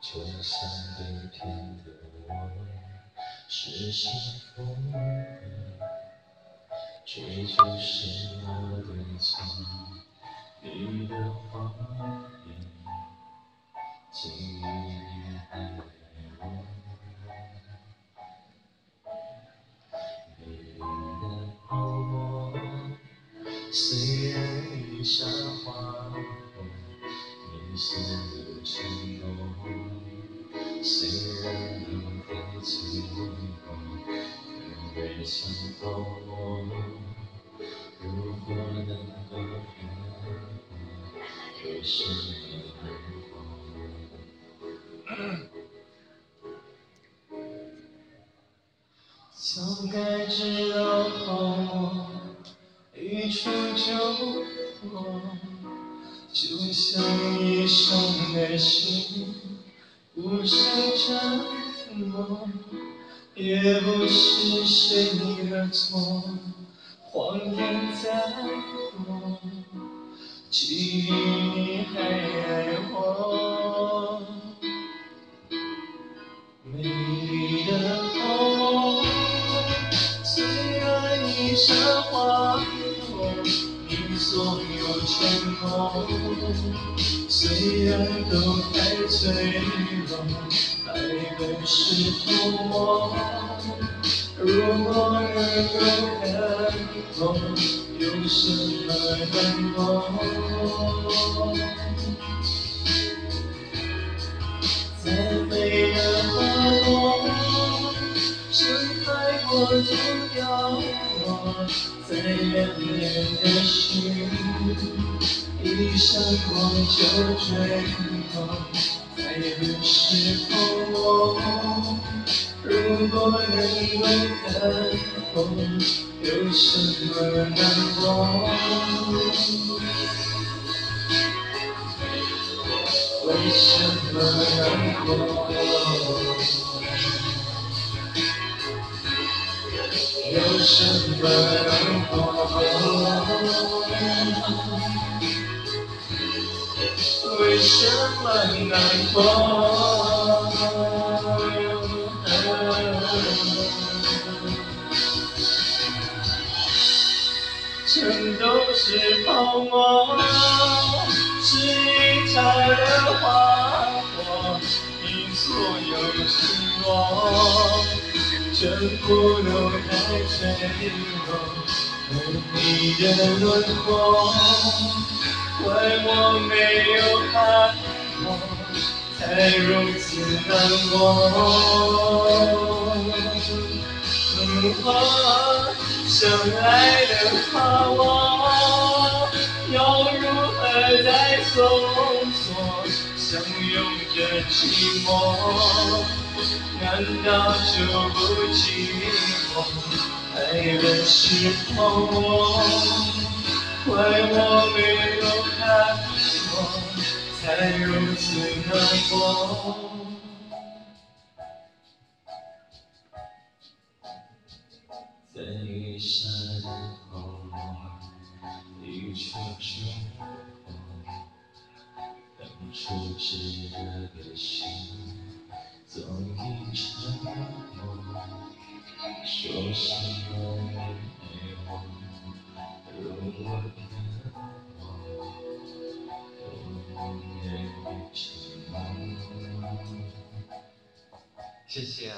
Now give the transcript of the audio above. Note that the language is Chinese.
就像被骗的我，是幸福的，追求什么对错？你的谎言，记忆里还有我。美丽的泡沫，虽然已沙化，你所有承诺，虽然都太脆弱，可别伤透我。如果能够让我有什么难过？早该知道泡沫一触就破，就像一伤的心，不是折磨，也不是谁的错，谎言再多，记忆你还爱我。所有承诺，虽然都太脆弱，爱本是泡沫。如果能够看透，有什么难过？再美的花朵，盛开过就凋落；再亮眼的星，一闪过就坠落。爱人是泡沫，如果能够看透，有什么难过？为什么难过？有什么难过？为什么难过？全都是泡沫，全部都太脆弱，和你的轮廓，怪我没有看破，才如此难过。如何相爱的怕我，要如何再搜索？相拥着寂寞，难道就不寂寞？爱本是泡沫，怪我没有看破，才如此难过。在雨下的泡沫，一触就破。当初炙热的心，总已沉默。说什么你爱我，如我的我，永远的沉默。谢谢。